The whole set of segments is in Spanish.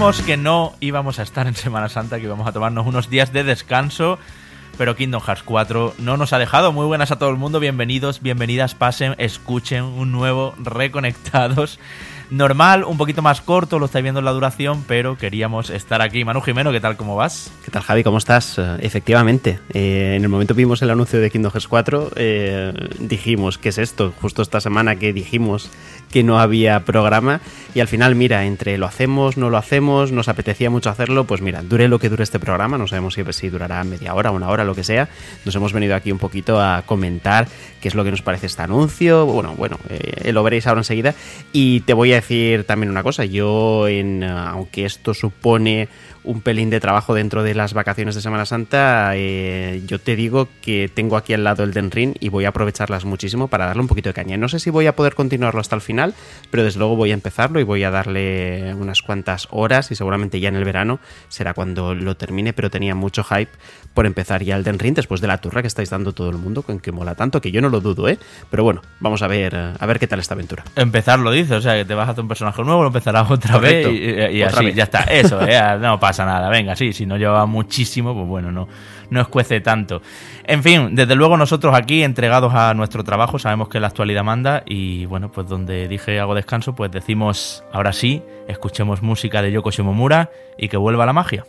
Que no íbamos a estar en Semana Santa, que íbamos a tomarnos unos días de descanso, pero Kingdom Hearts 4 no nos ha dejado. Muy buenas a todo el mundo, bienvenidos, bienvenidas, pasen, escuchen un nuevo Reconectados normal, un poquito más corto, lo estáis viendo en la duración, pero queríamos estar aquí. Manu Jimeno, ¿qué tal? ¿Cómo vas? ¿Qué tal, Javi? ¿Cómo estás? Eh, efectivamente, eh, en el momento vimos el anuncio de Kingdom Hearts 4, eh, dijimos, ¿qué es esto? Justo esta semana que dijimos que no había programa y al final, mira, entre lo hacemos, no lo hacemos, nos apetecía mucho hacerlo, pues mira, dure lo que dure este programa, no sabemos si, si durará media hora, una hora, lo que sea, nos hemos venido aquí un poquito a comentar qué es lo que nos parece este anuncio, bueno, bueno, lo veréis ahora enseguida y te voy a decir también una cosa. Yo, en, aunque esto supone un pelín de trabajo dentro de las vacaciones de Semana Santa, eh, yo te digo que tengo aquí al lado el Den Ring y voy a aprovecharlas muchísimo para darle un poquito de caña. No sé si voy a poder continuarlo hasta el final, pero desde luego voy a empezarlo y voy a darle unas cuantas horas y seguramente ya en el verano será cuando lo termine, pero tenía mucho hype por empezar ya el Den Ring después de la turra que estáis dando todo el mundo, con que mola tanto, que yo no lo dudo, ¿eh? Pero bueno, vamos a ver, a ver qué tal esta aventura. Empezar lo dice, o sea, que te vas a hacer un personaje nuevo, lo empezarás otra vez y, así, ya está. Eso, ¿eh? no pasa nada. Venga, sí, si no lleva muchísimo, pues bueno, no, no escuece tanto. En fin, desde luego nosotros aquí, entregados a nuestro trabajo, sabemos que la actualidad manda y bueno, pues donde dije hago descanso, pues decimos ahora sí, escuchemos música de Yoko Shimomura y que vuelva la magia.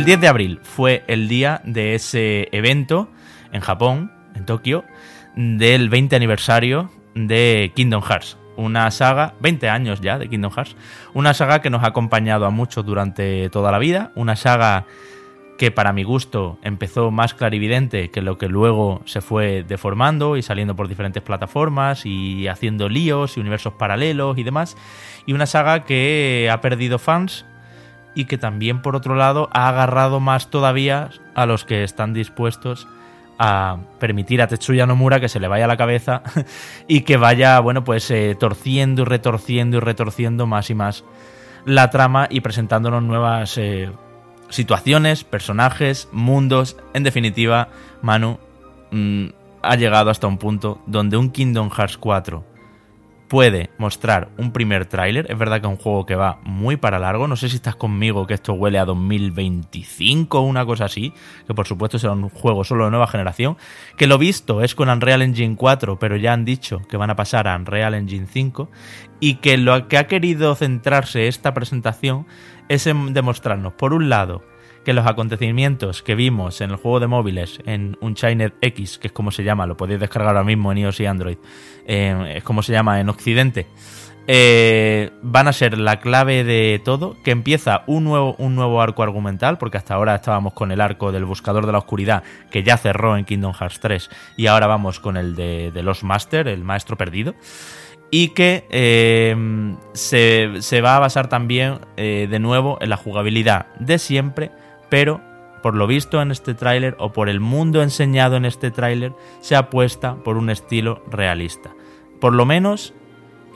El 10 de abril fue el día de ese evento en Japón, en Tokio, del 20 aniversario de Kingdom Hearts. Una saga, 20 años ya de Kingdom Hearts, una saga que nos ha acompañado a muchos durante toda la vida, una saga que para mi gusto empezó más clarividente que lo que luego se fue deformando y saliendo por diferentes plataformas y haciendo líos y universos paralelos y demás, y una saga que ha perdido fans y que también por otro lado ha agarrado más todavía a los que están dispuestos a permitir a Tetsuya Nomura que se le vaya la cabeza y que vaya, bueno, pues eh, torciendo y retorciendo y retorciendo más y más la trama y presentándonos nuevas eh, situaciones, personajes, mundos. En definitiva, Manu mm, ha llegado hasta un punto donde un Kingdom Hearts 4 puede mostrar un primer tráiler. Es verdad que es un juego que va muy para largo. No sé si estás conmigo que esto huele a 2025 o una cosa así. Que por supuesto será un juego solo de nueva generación. Que lo visto es con Unreal Engine 4, pero ya han dicho que van a pasar a Unreal Engine 5. Y que lo que ha querido centrarse esta presentación es en demostrarnos, por un lado, que los acontecimientos que vimos en el juego de móviles, en Unchained X, que es como se llama, lo podéis descargar ahora mismo en iOS y Android, eh, es como se llama en Occidente, eh, van a ser la clave de todo, que empieza un nuevo, un nuevo arco argumental, porque hasta ahora estábamos con el arco del Buscador de la Oscuridad, que ya cerró en Kingdom Hearts 3, y ahora vamos con el de, de los Master, el Maestro Perdido y que eh, se, va a basar también de nuevo en la jugabilidad de siempre, pero por lo visto en este tráiler o por el mundo enseñado en este tráiler se apuesta por un estilo realista. Por lo menos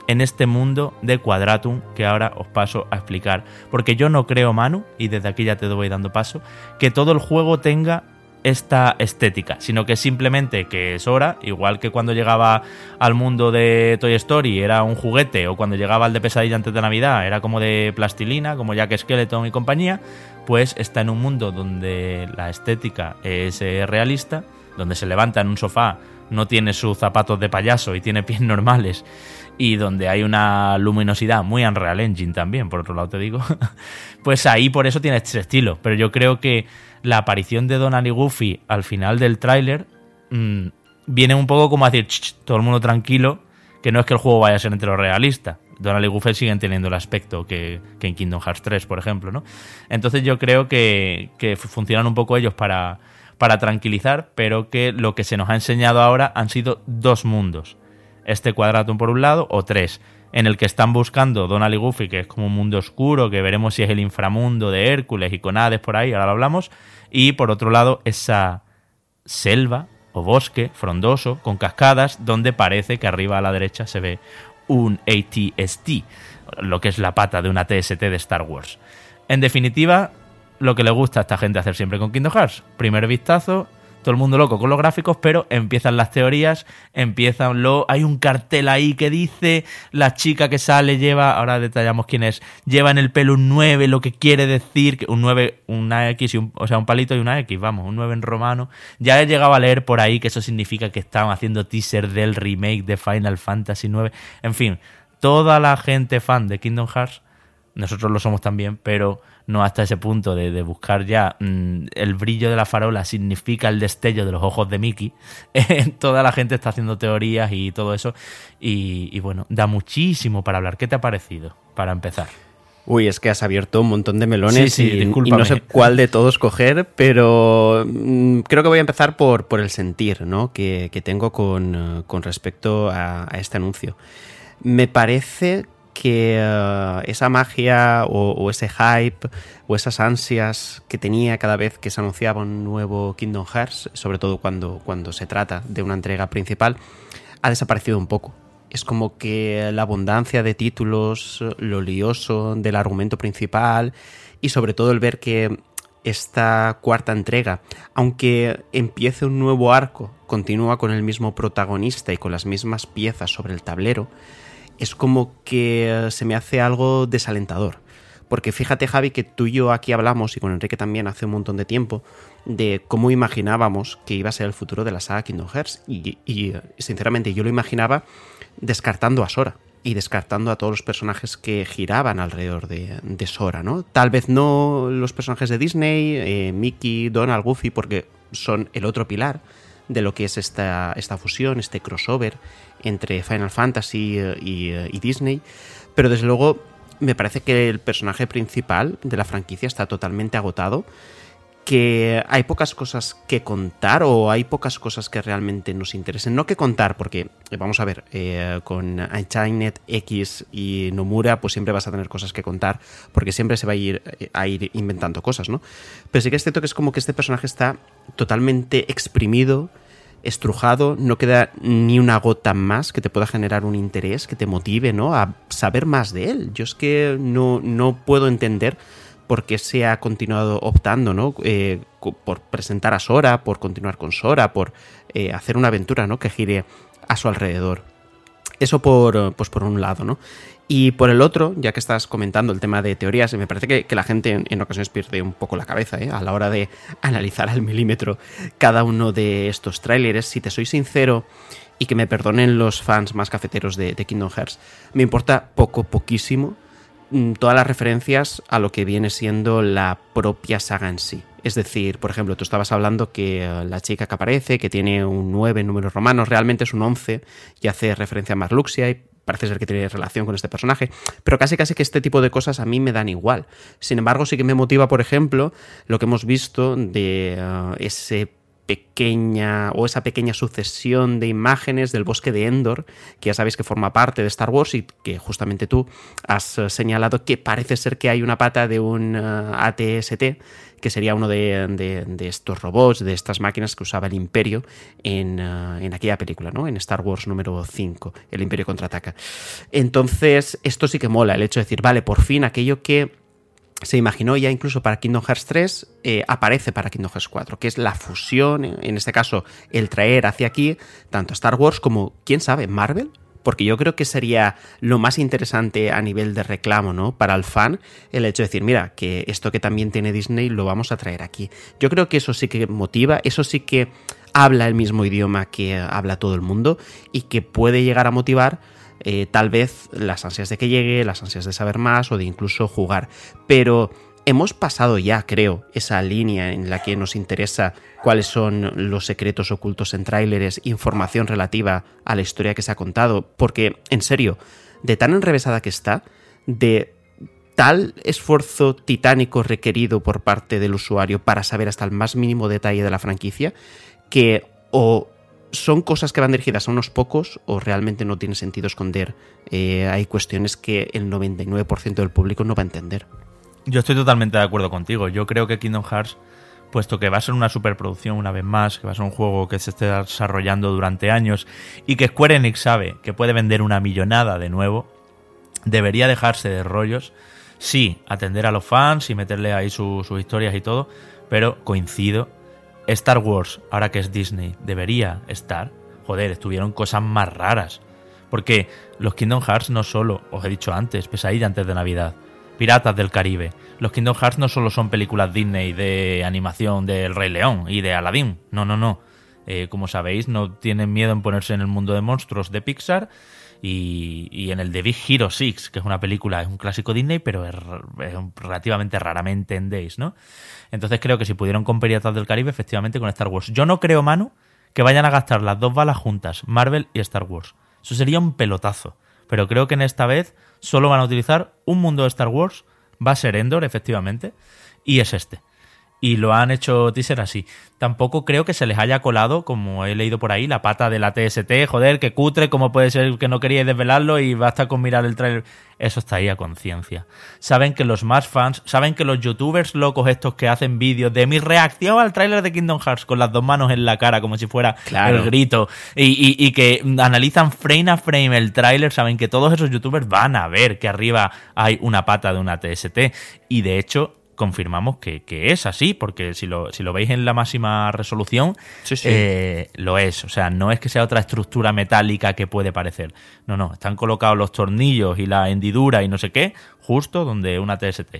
en este mundo de Quadratum que ahora os paso a explicar. Porque yo no creo, Manu, y desde aquí ya te voy dando paso, que todo el juego tenga esta estética, sino que simplemente que es hora, igual que cuando llegaba al mundo de Toy Story era un juguete, o cuando llegaba al de Pesadilla antes de Navidad era como de plastilina, como Jack Skeleton y compañía, pues está en un mundo donde la estética es eh, realista, donde se levanta en un sofá, no tiene sus zapatos de payaso y tiene pies normales, y donde hay una luminosidad muy Unreal Engine también, por otro lado te digo, pues ahí por eso tiene este estilo. Pero yo creo que la aparición de Donald y Goofy al final del tráiler mm, viene un poco como a decir, todo el mundo tranquilo, que no es que el juego vaya a ser entero realista. Donald y Goofy siguen teniendo el aspecto que, que, en Kingdom Hearts 3, por ejemplo, ¿no? Entonces yo creo que, que funcionan un poco ellos para, para tranquilizar, pero que lo que se nos ha enseñado ahora han sido dos mundos. Este cuadratum por un lado, o tres, en el que están buscando Donald y Goofy, que es como un mundo oscuro, que veremos si es el inframundo de Hércules y con Hades por ahí, ahora lo hablamos, y por otro lado esa selva o bosque frondoso con cascadas donde parece que arriba a la derecha se ve un ATST, lo que es la pata de una TST de Star Wars. En definitiva, lo que le gusta a esta gente hacer siempre con Kingdom Hearts. Primer vistazo, todo el mundo loco con los gráficos, pero empiezan las teorías, empiezan lo... Hay un cartel ahí que dice la chica que sale lleva, ahora detallamos quién es, lleva en el pelo un 9, lo que quiere decir un 9, una X, y un, o sea, un palito y una X, vamos, un 9 en romano. Ya he llegado a leer por ahí que eso significa que estaban haciendo teaser del remake de Final Fantasy 9. En fin, toda la gente fan de Kingdom Hearts, nosotros lo somos también, pero no hasta ese punto de, buscar ya mm, el brillo de la farola significa el destello de los ojos de Mickey. Toda la gente está haciendo teorías y todo eso. Y, bueno, da muchísimo para hablar. ¿Qué te ha parecido para empezar? Uy, es que has abierto un montón de melones y, no sé cuál de todos coger, pero mm, creo que voy a empezar por, por el sentir ¿no? que, tengo con, respecto a, a este anuncio. Me parece que eh, esa magia o, ese hype o esas ansias que tenía cada vez que se anunciaba un nuevo Kingdom Hearts, sobre todo cuando, cuando se trata de una entrega principal, ha desaparecido un poco. Es como que la abundancia de títulos, lo lioso del argumento principal y sobre todo el ver que esta cuarta entrega, aunque empiece un nuevo arco, continúa con el mismo protagonista y con las mismas piezas sobre el tablero, es como que se me hace algo desalentador. Porque fíjate, Javi, que tú y yo aquí hablamos, y con Enrique también hace un montón de tiempo, de cómo imaginábamos que iba a ser el futuro de la saga Kingdom Hearts. Y, sinceramente, yo lo imaginaba descartando a Sora y descartando a todos los personajes que giraban alrededor de, Sora, ¿no? Tal vez no los personajes de Disney, eh, Mickey, Donald, Goofy, porque son el otro pilar de lo que es esta, esta fusión, este crossover entre Final Fantasy eh, eh, y, Disney, pero desde luego me parece que el personaje principal de la franquicia está totalmente agotado, que hay pocas cosas que contar o hay pocas cosas que realmente nos interesen. No que contar, porque eh, vamos a ver, con Unchained X y Nomura, pues siempre vas a tener cosas que contar, porque siempre se va a ir, a ir inventando cosas, ¿no? Pero sí que es cierto que es como que este personaje está totalmente exprimido, estrujado, no queda ni una gota más que te pueda generar un interés, que te motive, ¿no? A saber más de él. Yo es que no, no puedo entender por qué se ha continuado optando, ¿no? Eh, por presentar a Sora, por continuar con Sora, por eh, hacer una aventura, ¿no? Que gire a su alrededor. Eso por, pues por un lado, ¿no? Y por el otro, ya que estás comentando el tema de teorías, me parece que, la gente en, ocasiones pierde un poco la cabeza ¿eh? a la hora de analizar al milímetro cada uno de estos tráileres. Si te soy sincero, y que me perdonen los fans más cafeteros de, Kingdom Hearts, me importa poco, poquísimo todas las referencias a lo que viene siendo la propia saga en sí. Es decir, por ejemplo, tú estabas hablando que eh, la chica que aparece, que tiene un 9 en números romanos, realmente es un 11 y hace referencia a Marluxia y parece ser que tiene relación con este personaje, pero casi casi que este tipo de cosas a mí me dan igual. Sin embargo, sí que me motiva, por ejemplo, lo que hemos visto de uh, ese pequeña o esa pequeña sucesión de imágenes del bosque de Endor, que ya sabéis que forma parte de Star Wars y que justamente tú has uh, señalado que parece ser que hay una pata de un uh, ATST que sería uno de, estos robots, de estas máquinas que usaba el Imperio en, uh, en, aquella película, ¿no? En Star Wars número 5, el Imperio contraataca. Entonces, esto sí que mola, el hecho de decir, vale, por fin aquello que se imaginó ya incluso para Kingdom Hearts 3, eh, aparece para Kingdom Hearts 4, que es la fusión, en este caso, el traer hacia aquí tanto Star Wars como, quién sabe, Marvel porque yo creo que sería lo más interesante a nivel de reclamo, ¿no? Para el fan, el hecho de decir, mira, que esto que también tiene Disney lo vamos a traer aquí. Yo creo que eso sí que motiva, eso sí que habla el mismo idioma que habla todo el mundo y que puede llegar a motivar eh, tal vez las ansias de que llegue, las ansias de saber más o de incluso jugar. Pero hemos pasado ya, creo, esa línea en la que nos interesa cuáles son los secretos ocultos en tráileres, información relativa a la historia que se ha contado, porque, en serio, de tan enrevesada que está, de tal esfuerzo titánico requerido por parte del usuario para saber hasta el más mínimo detalle de la franquicia que o son cosas que van dirigidas a unos pocos o realmente no tiene sentido esconder. Eh, hay cuestiones que el 99% del público no va a entender. Yo estoy totalmente de acuerdo contigo. Yo creo que Kingdom Hearts, puesto que va a ser una superproducción una vez más, que va a ser un juego que se esté desarrollando durante años y que Square Enix sabe que puede vender una millonada de nuevo, debería dejarse de rollos. Sí, atender a los fans y meterle ahí sus historias y todo, pero coincido Star Wars, ahora que es Disney, debería estar. Joder, estuvieron cosas más raras. Porque los Kingdom Hearts no solo, os he dicho antes, pesadilla antes de Navidad, Piratas del Caribe. Los Kingdom Hearts no solo son películas Disney de animación del Rey León y de Aladdin. No, no, no. Eh, como sabéis, no tienen miedo en ponerse en el mundo de monstruos de Pixar y, en el de Big Hero 6, que es una película, es un clásico Disney, pero es, relativamente raramente en Days, ¿no? Entonces creo que si pudieron con Piratas del Caribe, efectivamente con Star Wars. Yo no creo, Manu, que vayan a gastar las dos balas juntas, Marvel y Star Wars. Eso sería un pelotazo. Pero creo que en esta vez solo van a utilizar un mundo de Star Wars, va a ser Endor, efectivamente, y es este y lo han hecho teaser así. Tampoco creo que se les haya colado, como he leído por ahí, la pata de la TST. Joder, que cutre, ¿cómo puede ser que no queríais desvelarlo y basta con mirar el trailer? Eso está ahí a conciencia. Saben que los más fans, saben que los youtubers locos estos que hacen vídeos de mi reacción al tráiler de Kingdom Hearts con las dos manos en la cara como si fuera el grito y, y que analizan frame a frame el tráiler, saben que todos esos youtubers van a ver que arriba hay una pata de una TST. Y de hecho, confirmamos que, es así, porque si lo, si lo veis en la máxima resolución, eh, lo es. O sea, no es que sea otra estructura metálica que puede parecer. No, no, están colocados los tornillos y la hendidura y no sé qué, justo donde una TST.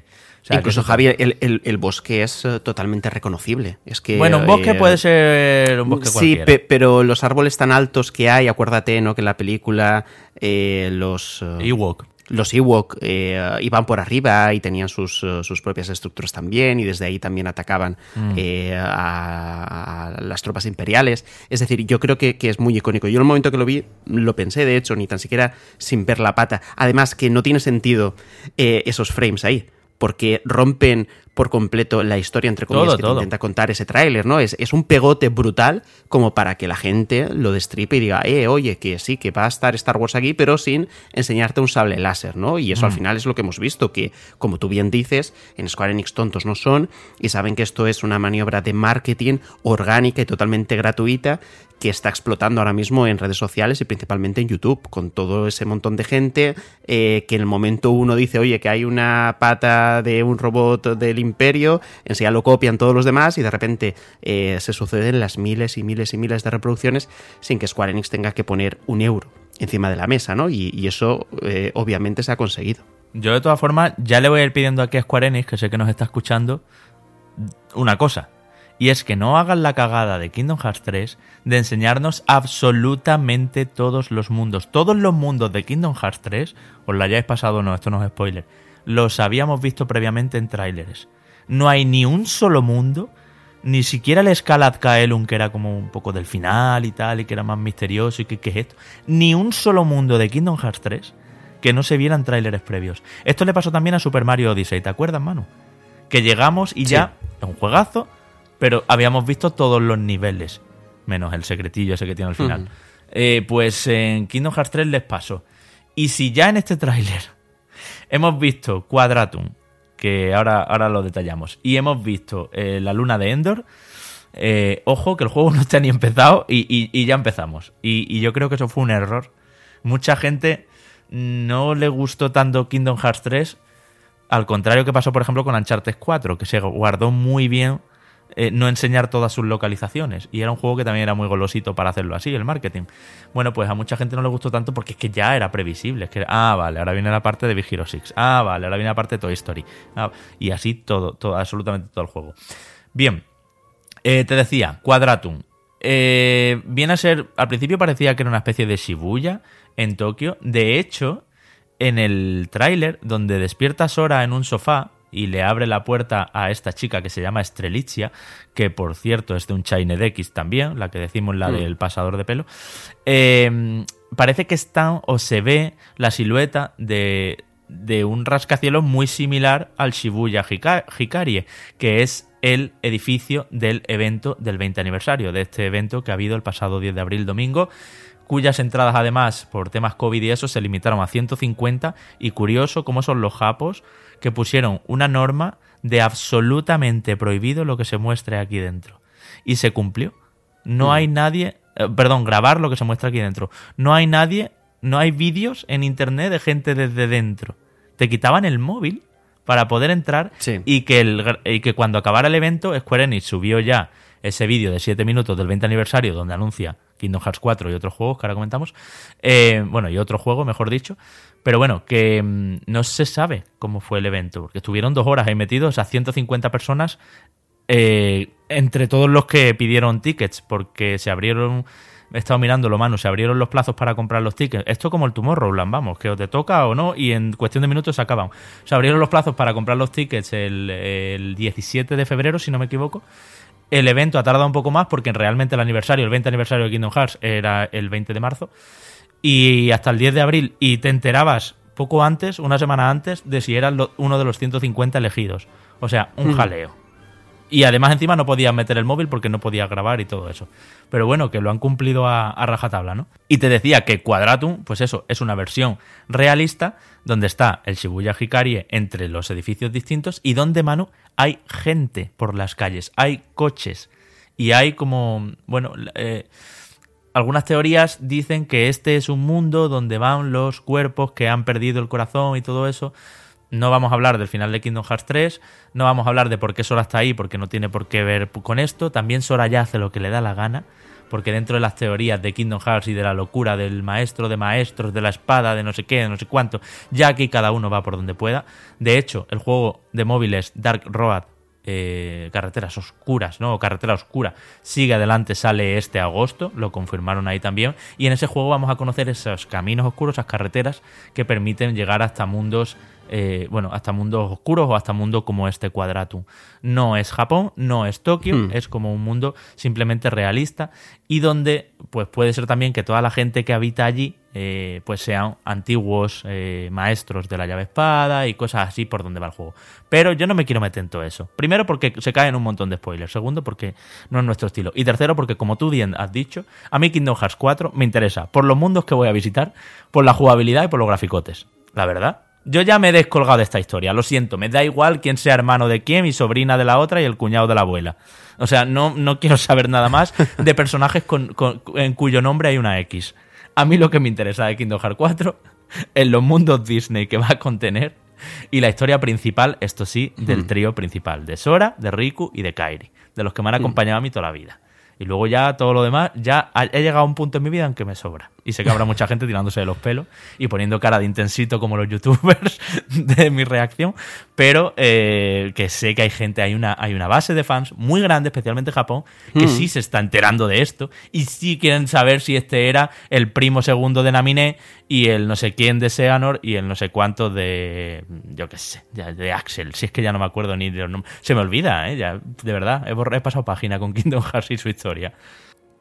Incluso, Javier, el, bosque es eh, totalmente reconocible. Es que, bueno, un bosque eh, puede ser un bosque Sí, pero los árboles tan altos que hay, acuérdate, ¿no? Que en la película los... Ewok los Ewok eh, iban por arriba y tenían sus, eh, sus, propias estructuras también y desde ahí también atacaban mm. eh, a, las tropas imperiales. Es decir, yo creo que, que, es muy icónico. Yo en el momento que lo vi lo pensé, de hecho, ni tan siquiera sin ver la pata. Además que no tiene sentido esos frames ahí porque rompen por completo la historia, entre comillas, que intenta contar ese tráiler, ¿no? Es, es, un pegote brutal como para que la gente lo destripe y diga, eh, oye, que sí, que va a estar Star Wars aquí, pero sin enseñarte un sable láser, ¿no? Y eso al mm. final es lo que hemos visto, que, como tú bien dices, en Square Enix tontos no son y saben que esto es una maniobra de marketing orgánica y totalmente gratuita que está explotando ahora mismo en redes sociales y principalmente en YouTube, con todo ese montón de gente eh, que en el momento uno dice, oye, que hay una pata de un robot del imperio, enseguida lo copian todos los demás y de repente eh, se suceden las miles y miles y miles de reproducciones sin que Square Enix tenga que poner un euro encima de la mesa, ¿no? Y, eso eh, obviamente se ha conseguido. Yo de todas formas ya le voy a ir pidiendo aquí a Square Enix, que sé que nos está escuchando, una cosa y es que no hagan la cagada de Kingdom Hearts 3 de enseñarnos absolutamente todos los mundos. Todos los mundos de Kingdom Hearts 3, os la hayáis pasado o no, esto no es spoiler, los habíamos visto previamente en tráileres. No hay ni un solo mundo, ni siquiera el Scalat Kaelum, que era como un poco del final y tal, y que era más misterioso y que, es esto. Ni un solo mundo de Kingdom Hearts 3 que no se vieran tráileres previos. Esto le pasó también a Super Mario Odyssey, ¿te acuerdas, Manu? Que llegamos y ya, es un juegazo, pero habíamos visto todos los niveles, menos el secretillo ese que tiene al final. Eh, pues en Kingdom Hearts 3 les pasó. Y si ya en este tráiler hemos visto Quadratum, que ahora, ahora lo detallamos, y hemos visto eh, la luna de Endor, eh, ojo que el juego no está ni empezado y, ya empezamos. Y, yo creo que eso fue un error. Mucha gente no le gustó tanto Kingdom Hearts 3, al contrario que pasó, por ejemplo, con Uncharted 4, que se guardó muy bien eh, no enseñar todas sus localizaciones. Y era un juego que también era muy golosito para hacerlo así, el marketing. Bueno, pues a mucha gente no le gustó tanto porque es que ya era previsible. Es que, ah, vale, ahora viene la parte de Big Hero 6. Ah, vale, ahora viene la parte de Toy Story. Ah, y así todo, todo, absolutamente todo el juego. Bien, eh, te decía, Quadratum. Eh, viene a ser, al principio parecía que era una especie de Shibuya en Tokio. De hecho, en el tráiler, donde despierta Sora en un sofá, y le abre la puerta a esta chica que se llama Estrelitzia, que por cierto es de un Chained X también, la que decimos la mm. del pasador de pelo. Eh, parece que está o se ve la silueta de de un rascacielos muy similar al Shibuya Hikarie, que es el edificio del evento del 20 aniversario, de este evento que ha habido el pasado 10 de abril domingo, cuyas entradas además por temas COVID y eso se limitaron a 150 y curioso cómo son los japos que pusieron una norma de absolutamente prohibido lo que se muestre aquí dentro. Y se cumplió. No mm. hay nadie, eh, perdón, grabar lo que se muestra aquí dentro. No hay nadie, no hay vídeos en internet de gente desde dentro. Te quitaban el móvil para poder entrar y, que el, y que cuando acabara el evento Square Enix subió ya ese vídeo de 7 minutos del 20 aniversario donde anuncia Kingdom Hearts 4 y otros juegos que ahora comentamos. Eh, bueno, y otro juego, mejor dicho. Pero bueno, que mm, no se sabe cómo fue el evento, porque estuvieron dos horas ahí metidos a 150 personas, eh, entre todos los que pidieron tickets, porque se abrieron, he estado mirando lo mano, se abrieron los plazos para comprar los tickets. Esto como el Tomorrowland, vamos, que o te toca o no, y en cuestión de minutos se acaban. Se abrieron los plazos para comprar los tickets el, el 17 de febrero, si no me equivoco. El evento ha tardado un poco más porque realmente el aniversario, el 20 aniversario de Kingdom Hearts era el 20 de marzo y hasta el 10 de abril y te enterabas poco antes, una semana antes, de si eras uno de los 150 elegidos. O sea, un mm. jaleo. Y además encima no podías meter el móvil porque no podías grabar y todo eso. Pero bueno, que lo han cumplido a, rajatabla, ¿no? Y te decía que Quadratum, pues eso, es una versión realista donde está el Shibuya Hikarie entre los edificios distintos y donde, Manu, hay gente por las calles, hay coches y hay como, bueno, eh, algunas teorías dicen que este es un mundo donde van los cuerpos que han perdido el corazón y todo eso no vamos a hablar del final de Kingdom Hearts 3, no vamos a hablar de por qué Sora está ahí, porque no tiene por qué ver con esto. También Sora ya hace lo que le da la gana, porque dentro de las teorías de Kingdom Hearts y de la locura del maestro de maestros, de la espada, de no sé qué, de no sé cuánto, ya aquí cada uno va por donde pueda. De hecho, el juego de móviles Dark Road eh, carreteras oscuras, ¿no? O carretera oscura. Sigue adelante, sale este agosto, lo confirmaron ahí también. Y en ese juego vamos a conocer esos caminos oscuros, esas carreteras que permiten llegar hasta mundos eh, bueno, hasta mundos oscuros o hasta mundos como este Quadratum. No es Japón, no es Tokio, hmm. es como un mundo simplemente realista y donde pues puede ser también que toda la gente que habita allí eh, pues sean antiguos eh, maestros de la llave espada y cosas así por donde va el juego. Pero yo no me quiero meter en todo eso. Primero porque se caen un montón de spoilers. Segundo porque no es nuestro estilo. Y tercero porque como tú bien has dicho, a mí Kingdom Hearts 4 me interesa por los mundos que voy a visitar, por la jugabilidad y por los graficotes. La verdad. Yo ya me he descolgado de esta historia, lo siento, me da igual quién sea hermano de quién, mi sobrina de la otra y el cuñado de la abuela. O sea, no, no quiero saber nada más de personajes con, en cuyo nombre hay una X. A mí lo que me interesa de Kingdom Hearts 4 es los mundos Disney que va a contener y la historia principal, esto sí, del hmm. trío principal, de Sora, de Riku y de Kairi, de los que me han hmm. acompañado a mí toda la vida. Y luego ya todo lo demás, ya he llegado a un punto en mi vida en que me sobra. Y sé que habrá mucha gente tirándose de los pelos y poniendo cara de intensito como los youtubers de mi reacción, pero eh, que sé que hay gente, hay una, hay una base de fans muy grande, especialmente en Japón, que hmm. sí se está enterando de esto y sí quieren saber si este era el primo segundo de Naminé y el no sé quién de Seanor y el no sé cuánto de, yo qué sé, de Axel. Si es que ya no me acuerdo ni de los nombres. Se me olvida, ¿eh? Ya, de verdad, he, he pasado página con Kingdom Hearts y su historia.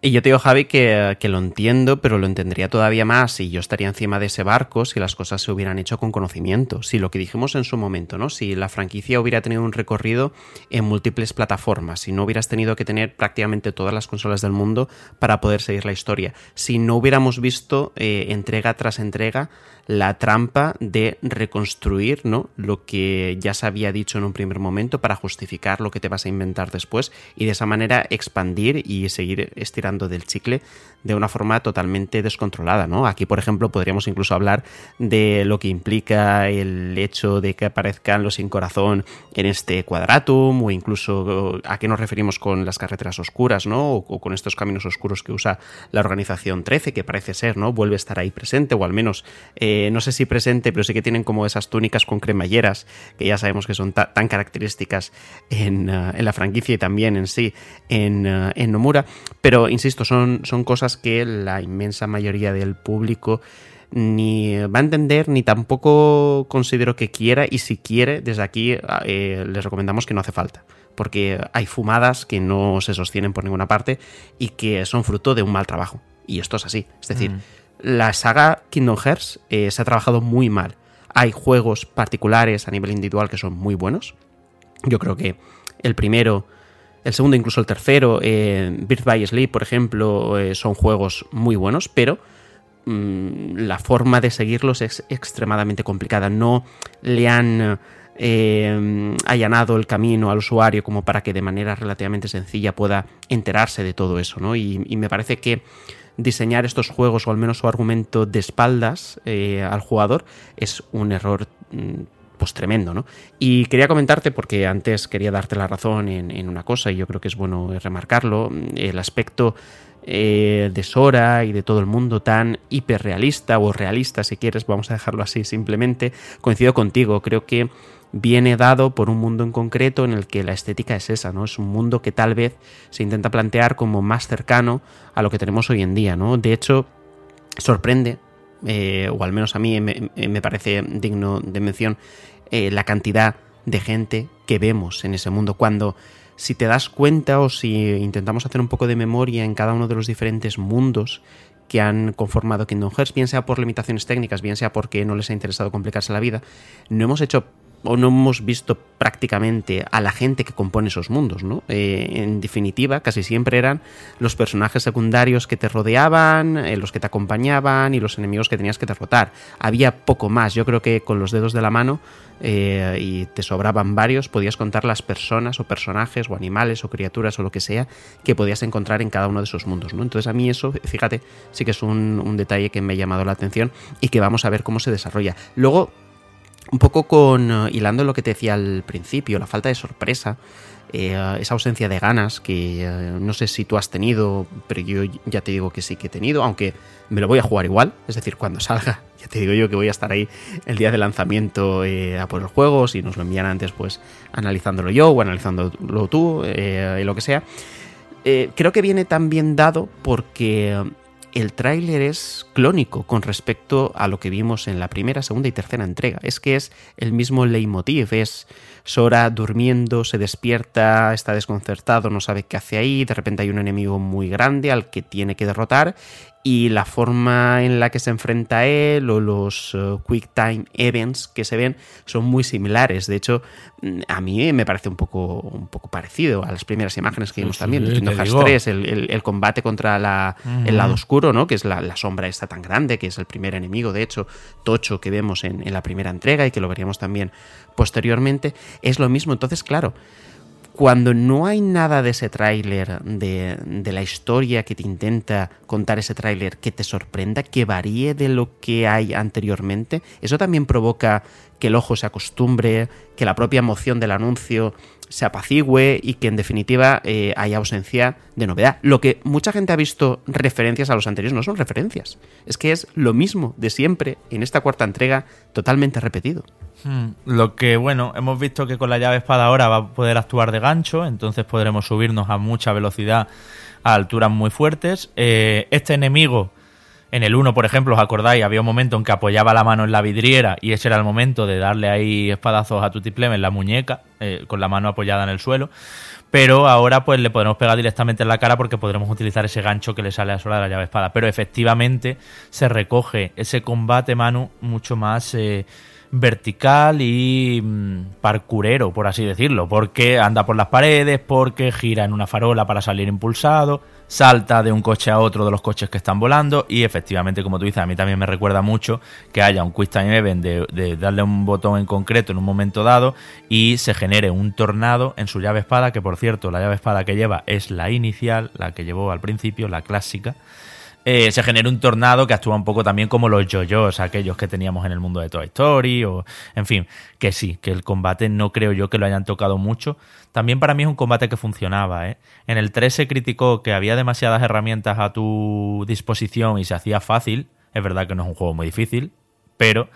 Y yo te digo, Javi, que, lo entiendo, pero lo entendería todavía más si yo estaría encima de ese barco, si las cosas se hubieran hecho con conocimiento, si lo que dijimos en su momento, ¿no? Si la franquicia hubiera tenido un recorrido en múltiples plataformas, si no hubieras tenido que tener prácticamente todas las consolas del mundo para poder seguir la historia, si no hubiéramos visto eh, entrega tras entrega la trampa de reconstruir ¿no? lo que ya se había dicho en un primer momento para justificar lo que te vas a inventar después y de esa manera expandir y seguir estirando del chicle de una forma totalmente descontrolada. ¿no? Aquí, por ejemplo, podríamos incluso hablar de lo que implica el hecho de que aparezcan los sin corazón en este cuadratum o incluso a qué nos referimos con las carreteras oscuras ¿no? o, con estos caminos oscuros que usa la organización 13 que parece ser no vuelve a estar ahí presente o al menos eh, no sé si presente, pero sí que tienen como esas túnicas con cremalleras, que ya sabemos que son tan características eh, en, la franquicia y también en sí en, eh, en Nomura. Pero, insisto, son, son cosas que la inmensa mayoría del público ni va a entender ni tampoco considero que quiera y si quiere desde aquí les recomendamos que no hace falta porque hay fumadas que no se sostienen por ninguna parte y que son fruto de un mal trabajo y esto es así es decir mm la saga Kingdom Hearts eh, se ha trabajado muy mal. Hay juegos particulares a nivel individual que son muy buenos. Yo creo que el primero, el segundo, incluso el tercero, eh, Birth by Sleep, por ejemplo, eh, son juegos muy buenos, pero mm, la forma de seguirlos es extremadamente complicada. No le han eh, allanado el camino al usuario como para que de manera relativamente sencilla pueda enterarse de todo eso, ¿no? y me parece que diseñar estos juegos o al menos su argumento de espaldas al jugador es un error mm, pues tremendo, ¿no? Y quería comentarte, porque antes quería darte la razón en, una cosa, y yo creo que es bueno remarcarlo, el aspecto eh, de Sora y de todo el mundo tan hiperrealista o realista, si quieres, vamos a dejarlo así simplemente, coincido contigo, creo que viene dado por un mundo en concreto en el que la estética es esa, ¿no? Es un mundo que tal vez se intenta plantear como más cercano a lo que tenemos hoy en día, ¿no? De hecho, sorprende, eh, o al menos a mí me, parece digno de mención, eh, la cantidad de gente que vemos en ese mundo. Cuando, si te das cuenta o si intentamos hacer un poco de memoria en cada uno de los diferentes mundos que han conformado Kingdom Hearts, bien sea por limitaciones técnicas, bien sea porque no les ha interesado complicarse la vida, no hemos hecho o no hemos visto prácticamente a la gente que compone esos mundos, ¿no? Eh, en definitiva, casi siempre eran los personajes secundarios que te rodeaban, eh, los que te acompañaban y los enemigos que tenías que derrotar. Había poco más, yo creo que con los dedos de la mano eh, y te sobraban varios, podías contar las personas o personajes o animales o criaturas o lo que sea que podías encontrar en cada uno de esos mundos, ¿no? Entonces a mí eso, fíjate, sí que es un, un detalle que me ha llamado la atención y que vamos a ver cómo se desarrolla. Luego, un poco con eh, hilando lo que te decía al principio, la falta de sorpresa, eh, esa ausencia de ganas que eh, no sé si tú has tenido, pero yo ya te digo que sí que he tenido, aunque me lo voy a jugar igual, es decir, cuando salga, ya te digo yo que voy a estar ahí el día de lanzamiento a por el juego, si nos lo envían antes, pues analizándolo yo o analizándolo tú, y lo que sea. creo que viene tan bien dado porque el tráiler es clónico con respecto a lo que vimos en la primera, segunda y tercera entrega. Es que es el mismo leitmotiv, es Sora durmiendo, se despierta, está desconcertado, no sabe qué hace ahí, de repente hay un enemigo muy grande al que tiene que derrotar y la forma en la que se enfrenta a él o los eh, quick time events que se ven son muy similares. De hecho, mm, a mí me parece un poco, un poco parecido a las primeras imágenes que vimos también. En Kingdom Hearts 3, el, combate contra la, el lado oscuro, ¿no? que es la, sombra esta tan grande, que es el primer enemigo, de hecho, tocho que vemos en, en la primera entrega y que lo veríamos también posteriormente, es lo mismo. Entonces, claro, cuando no hay nada de ese tráiler, de, de, la historia que te intenta contar ese tráiler, que te sorprenda, que varíe de lo que hay anteriormente, eso también provoca que el ojo se acostumbre, que la propia emoción del anuncio se apacigüe y que en definitiva eh, haya ausencia de novedad. Lo que mucha gente ha visto referencias a los anteriores no son referencias, es que es lo mismo de siempre en esta cuarta entrega totalmente repetido. Hmm. Lo que, bueno, hemos visto que con la llave espada ahora va a poder actuar de gancho, entonces podremos subirnos a mucha velocidad a alturas muy fuertes. Eh, este enemigo, en el 1, por ejemplo, os acordáis, había un momento en que apoyaba la mano en la vidriera y ese era el momento de darle ahí espadazos a Tutiplem en la muñeca, eh, con la mano apoyada en el suelo. Pero ahora pues le podremos pegar directamente en la cara porque podremos utilizar ese gancho que le sale a sola de la llave espada. Pero efectivamente se recoge ese combate, Manu, mucho más... Eh, vertical y mm, parkurero, por así decirlo, porque anda por las paredes, porque gira en una farola para salir impulsado, salta de un coche a otro de los coches que están volando y efectivamente, como tú dices, a mí también me recuerda mucho que haya un Quick Time Event de, darle un botón en concreto en un momento dado y se genere un tornado en su llave espada, que por cierto, la llave espada que lleva es la inicial, la que llevó al principio, la clásica, eh, se genera un tornado que actúa un poco también como los yoyos, aquellos que teníamos en el mundo de Toy Story, o en fin, que sí, que el combate no creo yo que lo hayan tocado mucho. También para mí es un combate que funcionaba. ¿eh? En el 3 se criticó que había demasiadas herramientas a tu disposición y se hacía fácil. Es verdad que no es un juego muy difícil, pero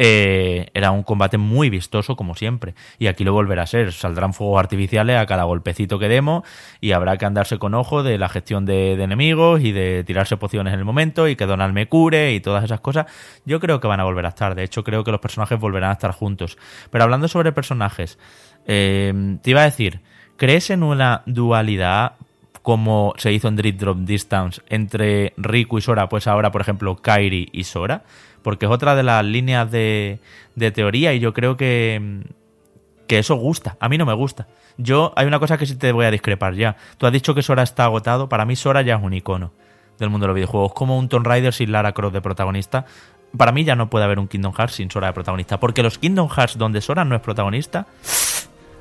eh, era un combate muy vistoso como siempre. Y aquí lo volverá a ser. Saldrán fuegos artificiales a cada golpecito que demos y habrá que andarse con ojo de la gestión de, enemigos y de tirarse pociones en el momento y que Donald me cure y todas esas cosas. Yo creo que van a volver a estar. De hecho, creo que los personajes volverán a estar juntos. Pero hablando sobre personajes, eh, te iba a decir, ¿crees en una dualidad como se hizo en Dream Drop Distance entre Riku y Sora, pues ahora, por ejemplo, Kairi y Sora, porque es otra de las líneas de, de teoría y yo creo que, que eso gusta. A mí no me gusta. Yo, hay una cosa que sí te voy a discrepar ya. Tú has dicho que Sora está agotado. Para mí, Sora ya es un icono del mundo de los videojuegos. Como un Tomb Raider sin Lara Croft de protagonista. Para mí ya no puede haber un Kingdom Hearts sin Sora de protagonista. Porque los Kingdom Hearts donde Sora no es protagonista,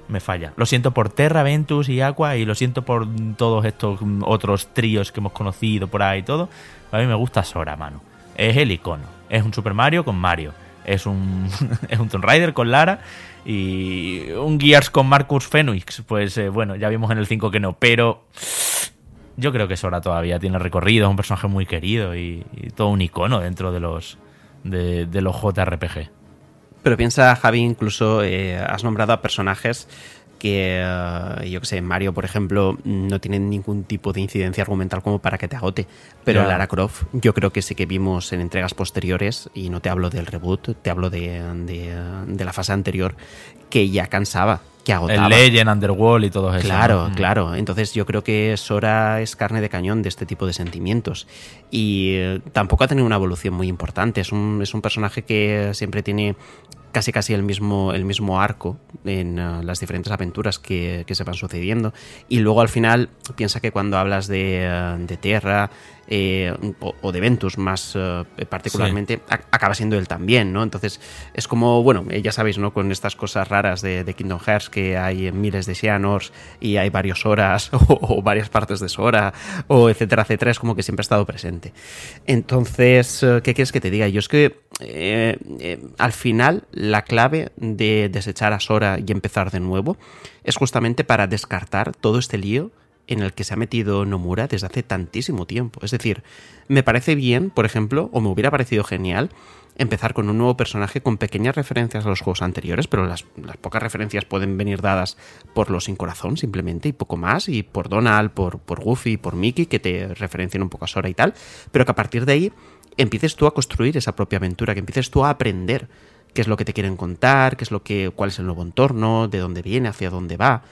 me falla. Lo siento por Terra, Ventus y Aqua. Y lo siento por todos estos otros tríos que hemos conocido por ahí y todo. A mí me gusta Sora, mano. Es el icono. Es un Super Mario con Mario. Es un, es un Tomb Raider con Lara y un Gears con Marcus Fenix, pues eh, bueno, ya vimos en el 5 que no, pero yo creo que Sora todavía tiene recorrido, es un personaje muy querido y, todo un icono dentro de los, de, los JRPG. Pero piensa, Javi, incluso eh, has nombrado a personajes que, eh, yo que sé, Mario, por ejemplo, no tiene ningún tipo de incidencia argumental como para que te agote. Pero Lara Croft, yo creo que sí que vimos en entregas posteriores, y no te hablo del reboot, te hablo de, de, la fase anterior, que ya cansaba. Que agotaba. El Legend, Underworld y todo eso. Claro, mm. claro. Entonces yo creo que Sora es carne de cañón de este tipo de sentimientos. Y eh, tampoco ha tenido una evolución muy importante. Es un, es un personaje que siempre tiene casi casi el mismo, el mismo arco en uh, las diferentes aventuras que, que, se van sucediendo. Y luego al final piensa que cuando hablas de, uh, de Tierra, eh, o, de Ventus más eh, particularmente, acaba siendo él también, ¿no? Entonces es como, bueno, eh, ya sabéis, ¿no? Con estas cosas raras de, Kingdom Hearts que hay miles de Xehanors y hay varios horas o, varias partes de Sora o etcétera, etcétera, es como que siempre ha estado presente. Entonces, ¿qué quieres que te diga? Yo es que al final la clave de desechar a Sora y empezar de nuevo es justamente para descartar todo este lío en el que se ha metido Nomura desde hace tantísimo tiempo. Es decir, me parece bien, por ejemplo, o me hubiera parecido genial empezar con un nuevo personaje con pequeñas referencias a los juegos anteriores, pero las, pocas referencias pueden venir dadas por los sin corazón simplemente y poco más, y por Donald, por, por Goofy, por Mickey, que te referencien un poco a Sora y tal, pero que a partir de ahí empieces tú a construir esa propia aventura, que empieces tú a aprender qué es lo que te quieren contar, qué es lo que, cuál es el nuevo entorno, de dónde viene, hacia dónde va.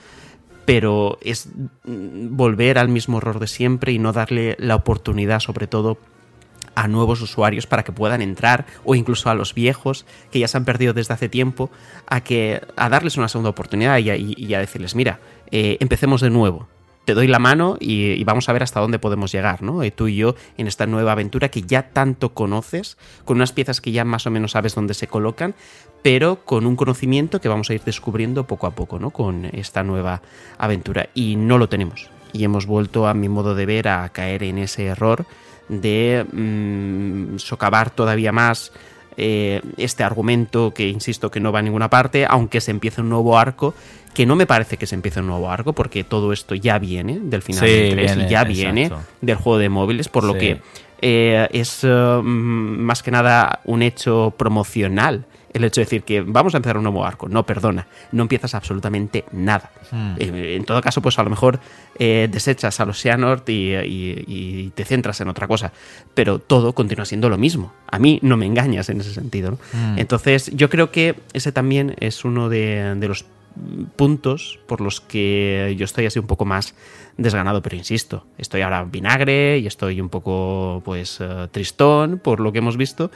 Pero es volver al mismo error de siempre y no darle la oportunidad, sobre todo, a nuevos usuarios para que puedan entrar o incluso a los viejos que ya se han perdido desde hace tiempo a que a darles una segunda oportunidad y a, decirles mira eh, empecemos de nuevo te doy la mano y, vamos a ver hasta dónde podemos llegar, ¿no? Y tú y yo en esta nueva aventura que ya tanto conoces, con unas piezas que ya más o menos sabes dónde se colocan, pero con un conocimiento que vamos a ir descubriendo poco a poco, ¿no? Con esta nueva aventura. Y no lo tenemos. Y hemos vuelto, a mi modo de ver, a caer en ese error de mm, socavar todavía más eh, este argumento que, insisto, que no va a ninguna parte, aunque se empiece un nuevo arco que no me parece que se empiece un nuevo arco, porque todo esto ya viene del final del 3 y ya viene del juego de móviles, por lo que eh, es eh, más que nada un hecho promocional el hecho de decir que vamos a empezar un nuevo arco. No, perdona, no empiezas absolutamente nada. Hmm. Eh, en todo caso, pues a lo mejor desechas a los Xehanort y, te centras en otra cosa, pero todo continúa siendo lo mismo. A mí no me engañas en ese sentido. Hmm. Entonces, yo creo que ese también es uno de, de los puntos por los que yo estoy así un poco más desganado, pero insisto, estoy ahora vinagre y estoy un poco pues eh, tristón por lo que hemos visto,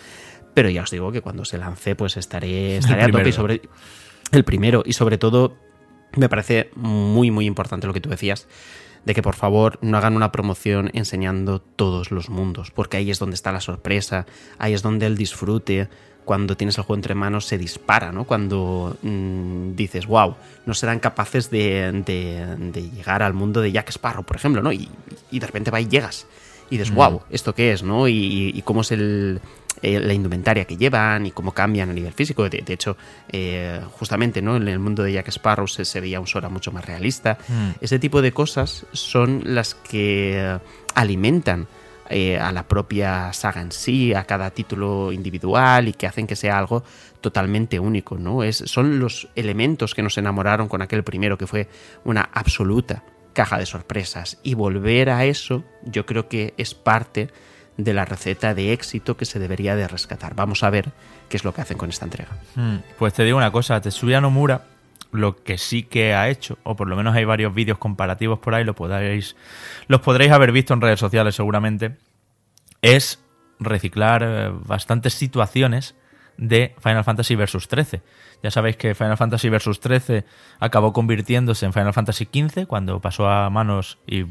pero ya os digo que cuando se lance pues estaré, estaré a tope sobre el primero y sobre todo me parece muy muy importante lo que tú decías de que por favor no hagan una promoción enseñando todos los mundos, porque ahí es donde está la sorpresa, ahí es donde el disfrute, cuando tienes el juego entre manos se dispara, ¿no? Cuando mm, dices, wow, no serán capaces de, llegar al mundo de Jack Sparrow, por ejemplo, ¿no? Y, de repente va y llegas. Y dices, wow, mm. ¿esto qué es, no? Y, cómo es el, eh, la indumentaria que llevan y cómo cambian a nivel físico. De, hecho, eh, justamente ¿no? en el mundo de Jack Sparrow se, veía un Sora mucho más realista. Mm. Ese tipo de cosas son las que alimentan eh, a la propia saga en sí, a cada título individual y que hacen que sea algo totalmente único, ¿no? Es, son los elementos que nos enamoraron con aquel primero, que fue una absoluta caja de sorpresas. Y volver a eso, yo creo que es parte de la receta de éxito que se debería de rescatar. Vamos a ver qué es lo que hacen con esta entrega. Hmm, pues te digo una cosa, Tetsuya Nomura lo que sí que ha hecho, o por lo menos hay varios vídeos comparativos por ahí, lo podréis, los podréis haber visto en redes sociales seguramente, es reciclar eh, bastantes situaciones de Final Fantasy Versus 13. Ya sabéis que Final Fantasy Versus 13 acabó convirtiéndose en Final Fantasy XV cuando pasó a manos y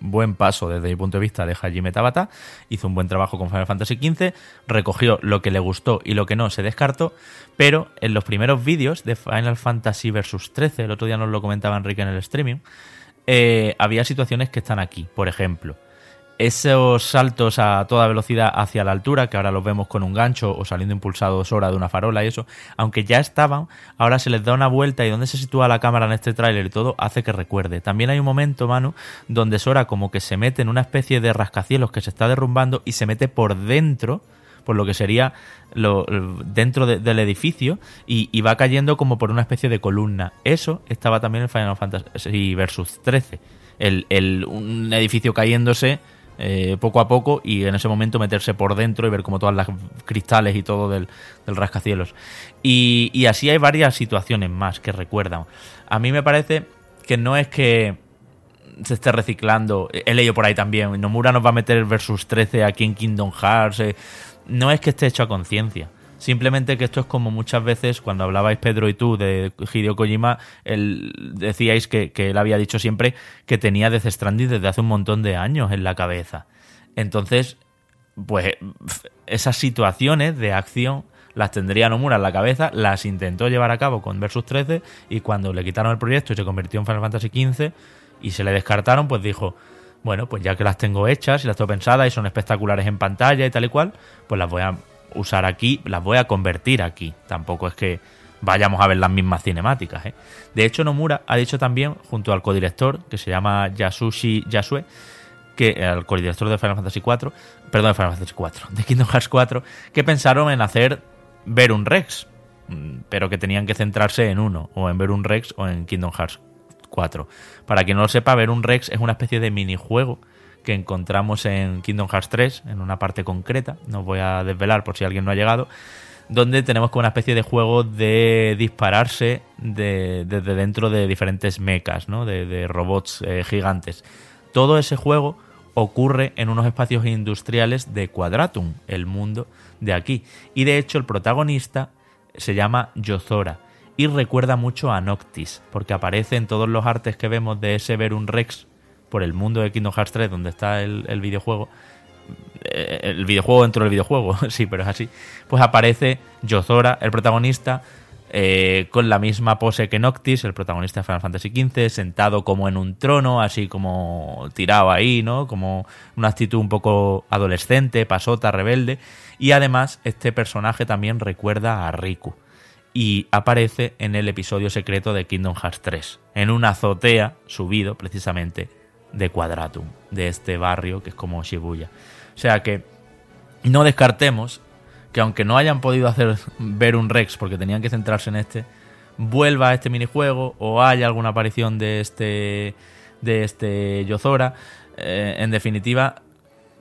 buen paso desde mi punto de vista de Hajime Tabata, hizo un buen trabajo con Final Fantasy XV, recogió lo que le gustó y lo que no se descartó, pero en los primeros vídeos de Final Fantasy Versus 13, el otro día nos lo comentaba Enrique en el streaming, eh, había situaciones que están aquí, por ejemplo, esos saltos a toda velocidad hacia la altura, que ahora los vemos con un gancho o saliendo impulsados Sora de una farola y eso, aunque ya estaban, ahora se les da una vuelta y donde se sitúa la cámara en este tráiler y todo hace que recuerde. También hay un momento, Manu, donde Sora como que se mete en una especie de rascacielos que se está derrumbando y se mete por dentro por lo que sería dentro del edificio y, va cayendo como por una especie de columna. Eso estaba también en Final Fantasy Versus 13. El, un edificio cayéndose eh, poco a poco y en ese momento meterse por dentro y ver como todas las cristales y todo del, rascacielos. Y, así hay varias situaciones más que recuerdan. A mí me parece que no es que se esté reciclando. He leído por ahí también. Nomura nos va a meter el versus 13 aquí en Kingdom Hearts. Eh, no es que esté hecho a conciencia. Simplemente que esto es como muchas veces cuando hablabais Pedro y tú de Hideo Kojima, él, decíais que, él había dicho siempre que tenía Death Stranding desde hace un montón de años en la cabeza. Entonces, pues esas situaciones de acción las tendría Nomura en la cabeza, las intentó llevar a cabo con Versus 13 y cuando le quitaron el proyecto y se convirtió en Final Fantasy XV y se le descartaron, pues dijo, bueno, pues ya que las tengo hechas y las tengo pensadas y son espectaculares en pantalla y tal y cual, pues las voy a usar aquí, las voy a convertir aquí. Tampoco es que vayamos a ver las mismas cinemáticas. ¿eh? De hecho, Nomura ha dicho también, junto al codirector, que se llama Yasushi Yasue, que el codirector de Final Fantasy 4, perdón, de Final Fantasy 4, de Kingdom Hearts 4, que pensaron en hacer ver un Rex, mm, pero que tenían que centrarse en uno, o en ver un Rex o en Kingdom Hearts 4. Para quien no lo sepa, ver un Rex es una especie de minijuego que encontramos en Kingdom Hearts 3, en una parte concreta, no voy a desvelar por si alguien no ha llegado, donde tenemos como una especie de juego de dispararse desde dentro de diferentes mechas, ¿no? de, robots eh, gigantes. Todo ese juego ocurre en unos espacios industriales de Quadratum, el mundo de aquí. Y de hecho el protagonista se llama Yozora y recuerda mucho a Noctis, porque aparece en todos los artes que vemos de ese Verum Rex por el mundo de Kingdom Hearts 3, donde está el, videojuego, eh, el videojuego dentro del videojuego, sí, pero es así, pues aparece Yozora, el protagonista, eh, con la misma pose que Noctis, el protagonista de Final Fantasy XV, sentado como en un trono, así como tirado ahí, ¿no? Como una actitud un poco adolescente, pasota, rebelde. Y además, este personaje también recuerda a Riku. Y aparece en el episodio secreto de Kingdom Hearts 3, en una azotea subido precisamente de Quadratum, de este barrio que es como Shibuya. O sea que no descartemos que aunque no hayan podido hacer ver un Rex porque tenían que centrarse en este, vuelva a este minijuego o haya alguna aparición de este de este Yozora. Eh, en definitiva,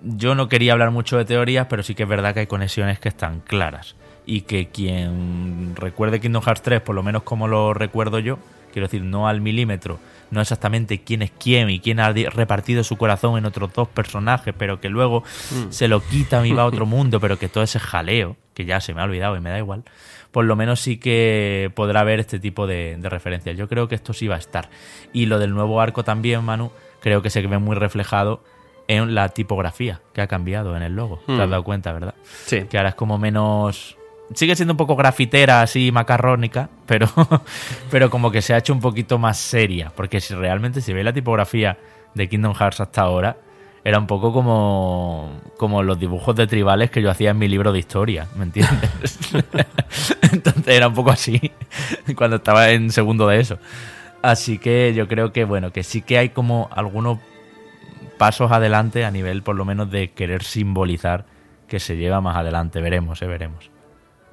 yo no quería hablar mucho de teorías, pero sí que es verdad que hay conexiones que están claras. Y que quien recuerde Kingdom Hearts 3, por lo menos como lo recuerdo yo, quiero decir, no al milímetro, no exactamente quién es quién y quién ha repartido su corazón en otros dos personajes, pero que luego mm. se lo quita y va a otro mundo, pero que todo ese jaleo, que ya se me ha olvidado y me da igual, por lo menos sí que podrá haber este tipo de, referencias. Yo creo que esto sí va a estar. Y lo del nuevo arco también, Manu, creo que se ve muy reflejado en la tipografía que ha cambiado en el logo. Te has mm. dado cuenta, ¿verdad? Sí. Que ahora es como menos sigue siendo un poco grafitera, así macarrónica, pero, pero como que se ha hecho un poquito más seria. Porque si realmente se ve la tipografía de Kingdom Hearts hasta ahora, era un poco como, como los dibujos de tribales que yo hacía en mi libro de historia, ¿me entiendes? Entonces era un poco así cuando estaba en segundo de eso. Así que yo creo que, bueno, que sí que hay como algunos pasos adelante a nivel por lo menos de querer simbolizar que se lleva más adelante. Veremos, eh, veremos.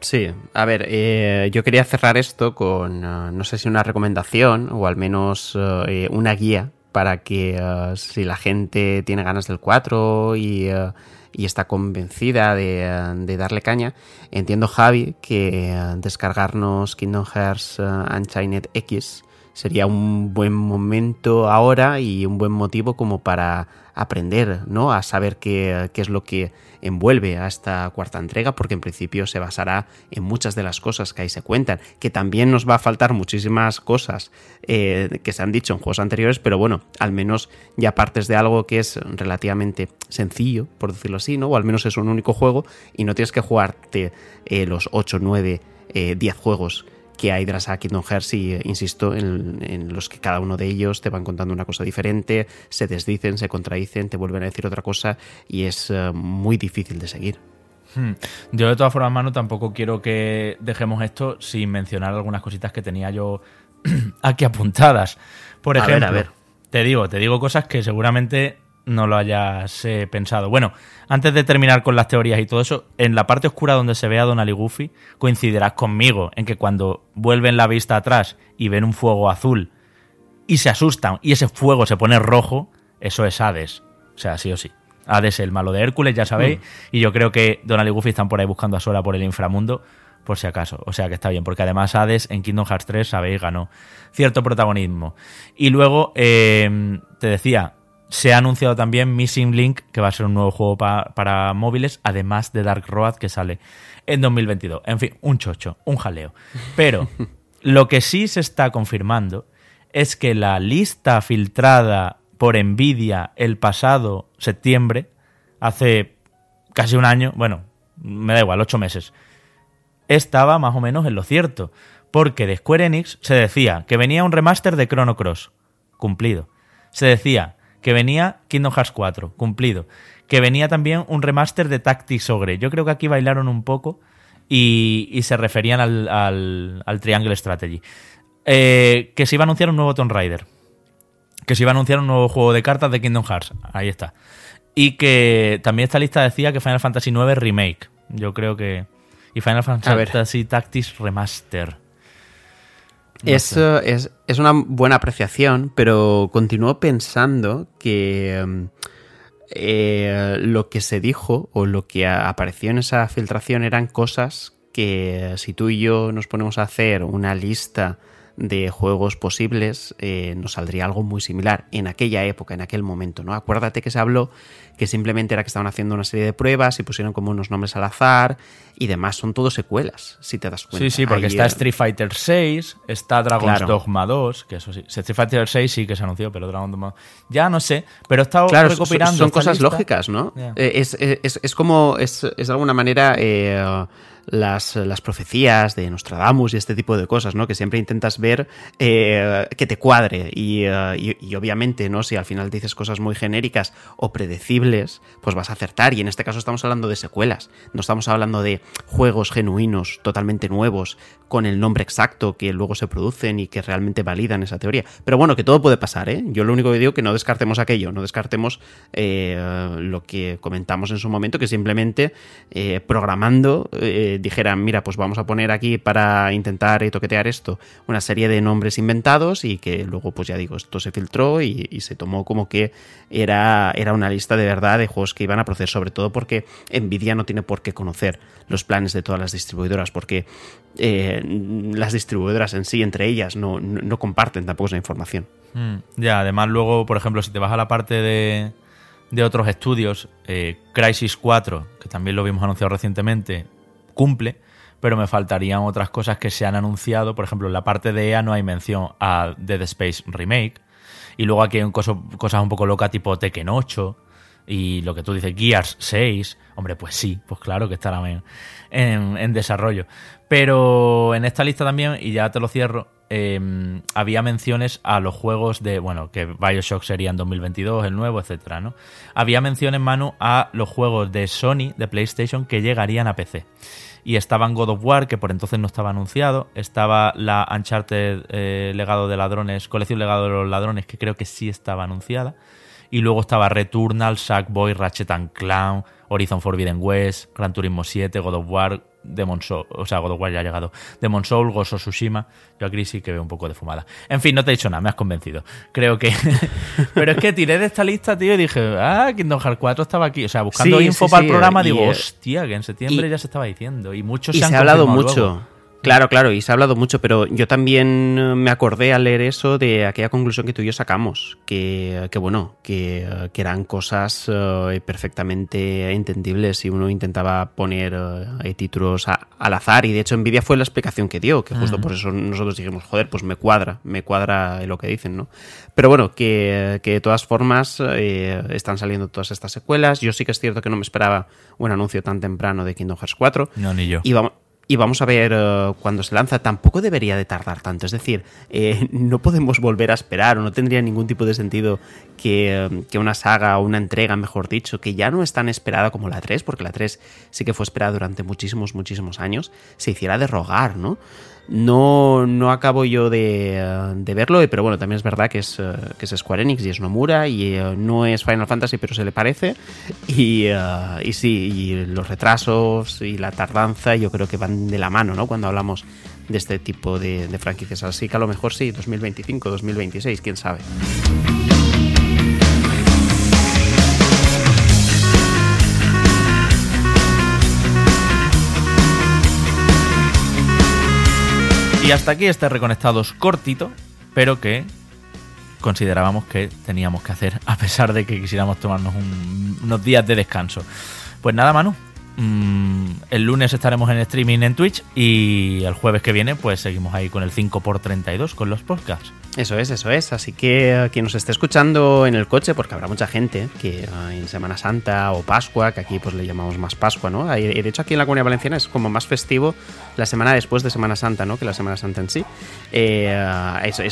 Sí, a ver, eh, yo quería cerrar esto con, eh, no sé si una recomendación o al menos eh, una guía para que eh, si la gente tiene ganas del 4 y, eh, y está convencida de, eh, de, darle caña, entiendo Javi que descargarnos Kingdom Hearts Unchained X sería un buen momento ahora y un buen motivo como para aprender, ¿no? A saber qué, es lo que envuelve a esta cuarta entrega, porque en principio se basará en muchas de las cosas que ahí se cuentan, que también nos va a faltar muchísimas cosas eh, que se han dicho en juegos anteriores, pero bueno, al menos ya partes de algo que es relativamente sencillo, por decirlo así, ¿no? O al menos es un único juego y no tienes que jugarte eh, los 8, 9, 10 juegos que hay de la saga Kingdom Hearts y, eh, insisto, en, los que cada uno de ellos te van contando una cosa diferente, se desdicen, se contradicen, te vuelven a decir otra cosa y es eh, muy difícil de seguir. Hmm. Yo de todas formas, Manu, tampoco quiero que dejemos esto sin mencionar algunas cositas que tenía yo aquí apuntadas. Por ejemplo, a ver, te digo, te digo cosas que seguramente no lo hayas eh, pensado. Bueno, antes de terminar con las teorías y todo eso, en la parte oscura donde se ve a Donald y Goofy, coincidirás conmigo en que cuando vuelven la vista atrás y ven un fuego azul y se asustan y ese fuego se pone rojo, eso es Hades. O sea, sí o sí. Hades, el malo de Hércules, ya sabéis. Mm. Y yo creo que Donald y Goofy están por ahí buscando a Sora por el inframundo, por si acaso. O sea que está bien, porque además Hades en Kingdom Hearts 3, sabéis, ganó cierto protagonismo. Y luego, eh, te decía, se ha anunciado también Missing Link, que va a ser un nuevo juego para móviles, además de Dark Road, que sale en 2022. En fin, un chocho, un jaleo. Pero lo que sí se está confirmando es que la lista filtrada por Nvidia el pasado septiembre, hace casi un año, bueno, me da igual, ocho meses, estaba más o menos en lo cierto. Porque de Square Enix se decía que venía un remaster de Chrono Cross, cumplido. Se decía que venía Kingdom Hearts 4, cumplido, que venía también un remaster de Tactics Ogre. Yo creo que aquí bailaron un poco y, se referían al, Triangle Strategy. Eh, que se iba a anunciar un nuevo Tomb Raider. Que se iba a anunciar un nuevo juego de cartas de Kingdom Hearts. Ahí está. Y que también esta lista decía que Final Fantasy IX Remake. Yo creo que. Y Final Fantasy Tactics Remaster. Es, es, una buena apreciación, pero continúo pensando que em, eh, lo que se dijo o lo que apareció en esa filtración eran cosas que si tú y yo nos ponemos a hacer una lista de juegos posibles, eh, nos saldría algo muy similar en aquella época, en aquel momento, ¿no? Acuérdate que se habló que simplemente era que estaban haciendo una serie de pruebas y pusieron como unos nombres al azar y demás. Son todo secuelas, si te das cuenta. Sí, sí, porque está eh, Street Fighter VI, está Dragon's Dogma 2, que eso sí. Street Fighter VI sí que se anunció, pero Dragon's Dogma ya no sé, pero he estado claro, recopilando. Son, cosas lógicas, ¿no? Eh, es, es, es, como, es, de alguna manera las, las, profecías de Nostradamus y este tipo de cosas, ¿no? Que siempre intentas ver eh, que te cuadre eh, y, obviamente, ¿no? Si al final dices cosas muy genéricas o predecibles, pues vas a acertar y en este caso estamos hablando de secuelas, no estamos hablando de juegos genuinos, totalmente nuevos, con el nombre exacto que luego se producen y que realmente validan esa teoría. Pero bueno, que todo puede pasar, ¿eh? Yo lo único que digo es que no descartemos aquello, no descartemos eh, lo que comentamos en su momento, que simplemente programando dijeran, mira, pues vamos a poner aquí para intentar toquetear esto una serie de nombres inventados y que luego, pues ya digo, esto se filtró y, se tomó como que era, era una lista de verdad de juegos que iban a proceder, sobre todo porque Nvidia no tiene por qué conocer los planes de todas las distribuidoras, porque eh, las distribuidoras en sí, entre ellas, no, comparten tampoco esa información. Mm, ya, además luego, por ejemplo, si te vas a la parte de, de otros estudios, eh, Crisis 4, que también lo vimos anunciado recientemente, cumple, pero me faltarían otras cosas que se han anunciado. Por ejemplo, en la parte de EA no hay mención a Dead Space Remake. Y luego aquí hay cosas un poco locas tipo Tekken 8 y lo que tú dices, Gears 6. Hombre, pues sí, pues claro que estará en, en, desarrollo. Pero en esta lista también, y ya te lo cierro, em, había menciones a los juegos de, bueno, que Bioshock sería en 2022, el nuevo, etcétera, ¿no? Había menciones, Manu, a los juegos de Sony, de PlayStation, que llegarían a PC y estaban God of War, que por entonces no estaba anunciado, estaba la Uncharted eh, Legado de Ladrones, Colección Legado de los Ladrones, que creo que sí estaba anunciada, y luego estaba Returnal, Sackboy, Ratchet and Clown, Horizon Forbidden West, Gran Turismo 7, God of War, Demon Soul, o sea, God of War ya ha llegado, Demon Soul, Gozo Tsushima, yo aquí sí que veo un poco de fumada. En fin, no te he dicho nada, me has convencido. Creo que... Pero es que tiré de esta lista, tío, y dije, ah, Kingdom Hearts 4 estaba aquí. O sea, buscando info para el programa, digo, hostia, que en septiembre ya se estaba diciendo. Y muchos se, han ha hablado mucho. Claro, claro, y se ha hablado mucho, pero yo también eh, me acordé al leer eso de aquella conclusión que tú y yo sacamos, que, bueno, que, eran cosas eh, perfectamente entendibles si uno intentaba poner eh, títulos al azar, y de hecho Nvidia fue la explicación que dio, que justo por eso nosotros dijimos, joder, pues me cuadra, me cuadra lo que dicen, ¿no? Pero bueno, que, de todas formas están saliendo todas estas secuelas, yo sí que es cierto que no me esperaba un anuncio tan temprano de Kingdom Hearts 4. No, ni yo. Y vamos, y vamos a ver uh, cuando se lanza. Tampoco debería de tardar tanto. Es decir, eh, no podemos volver a esperar o no tendría ningún tipo de sentido que, uh, que, una saga o una entrega, mejor dicho, que ya no es tan esperada como la 3, porque la 3 sí que fue esperada durante muchísimos, muchísimos años, se hiciera de rogar, ¿no? No, no acabo yo de, de, verlo, pero bueno, también es verdad que es, eh, que es Square Enix y es Nomura y eh, no es Final Fantasy, pero se le parece. Y, eh, y sí, los retrasos y la tardanza yo creo que van de la mano, ¿no? Cuando hablamos de este tipo de, de franquicias. Así que a lo mejor sí, 2025, 2026, quién sabe. Y hasta aquí este Reconectados cortito, pero que considerábamos que teníamos que hacer a pesar de que quisiéramos tomarnos unos días de descanso. Pues nada, Manu. Mm, el lunes estaremos en streaming en Twitch y el jueves que viene pues seguimos ahí con el 5x32 con los podcasts. Eso es, eso es. Así que eh, quien nos esté escuchando en el coche, porque habrá mucha gente que eh, en Semana Santa o Pascua, que aquí pues le llamamos más Pascua, ¿no? De hecho aquí en la Comunidad Valenciana es como más festivo la semana después de Semana Santa, ¿no? Que la Semana Santa en sí. Eh, eso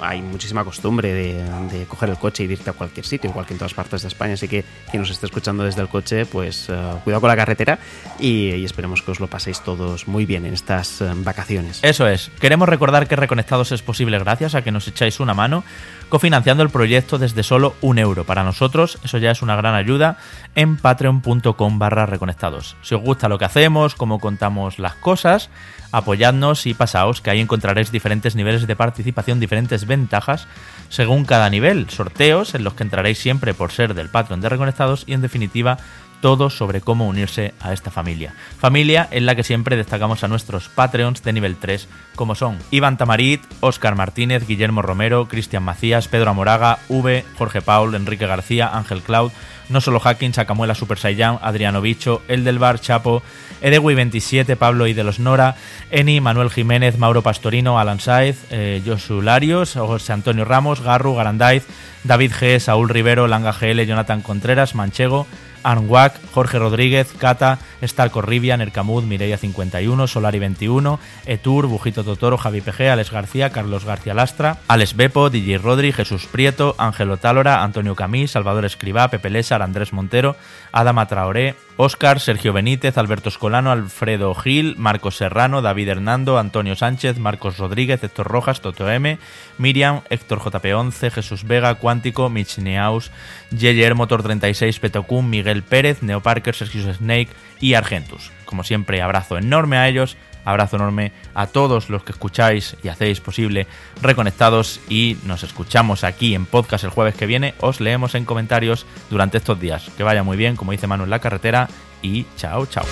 hay muchísima costumbre de, coger el coche y irte a cualquier sitio, igual que en todas partes de España. Así que quien nos esté escuchando desde el coche, pues cuidado con la carretera y, y, esperemos que os lo paséis todos muy bien en estas vacaciones. Eso es. Queremos recordar que Reconectados es posible gracias a que nos echáis una mano cofinanciando el proyecto desde solo un euro. Para nosotros eso ya es una gran ayuda en patreon.com barra reconectados. Si os gusta lo que hacemos, cómo contamos las cosas, apoyadnos y pasaos, que ahí encontraréis diferentes niveles de participación, diferentes ventajas según cada nivel, sorteos en los que entraréis siempre por ser del Patreon de Reconectados y en definitiva todo sobre cómo unirse a esta familia. Familia en la que siempre destacamos a nuestros Patreons de nivel 3, como son Iván Tamarit, Óscar Martínez, Guillermo Romero, Cristian Macías, Pedro Amoraga, V, Jorge Paul, Enrique García, Ángel Cloud, No Solo Hacking, Sacamuela Super Saiyan, Adriano Bicho, El del Bar, Chapo, Edewi27, Pablo y de los Nora, Eni, Manuel Jiménez, Mauro Pastorino, Alan Saez, eh, Josu Larios, José Antonio Ramos, Garru, Garandaiz, David G, Saúl Rivero, Langa GL, Jonathan Contreras, Manchego, Arnwack, Jorge Rodríguez, Cata, Star Corribia, Nercamud, Mireia51, Solari21, Etur, Bujito Totoro, Javi PG, Alex García, Carlos García Lastra, Alex Bepo, DJ Rodri, Jesús Prieto, Ángelo Tálora, Antonio Camí, Salvador Escribá, Pepe Lésar, Andrés Montero, Adama Traoré, Óscar, Sergio Benítez, Alberto Escolano, Alfredo Gil, Marcos Serrano, David Hernando, Antonio Sánchez, Marcos Rodríguez, Héctor Rojas, Toto M, Miriam, Héctor JP11, Jesús Vega, Cuántico, Mitch Neaus, Yeyer Motor 36, Petocum, Miguel Pérez, Neo Parker, Sergio Snake y Argentus. Como siempre, abrazo enorme a ellos, abrazo enorme a todos los que escucháis y hacéis posible Reconectados y nos escuchamos aquí en podcast el jueves que viene. Os leemos en comentarios durante estos días. Que vaya muy bien, como dice Manu en la carretera y chao, chao.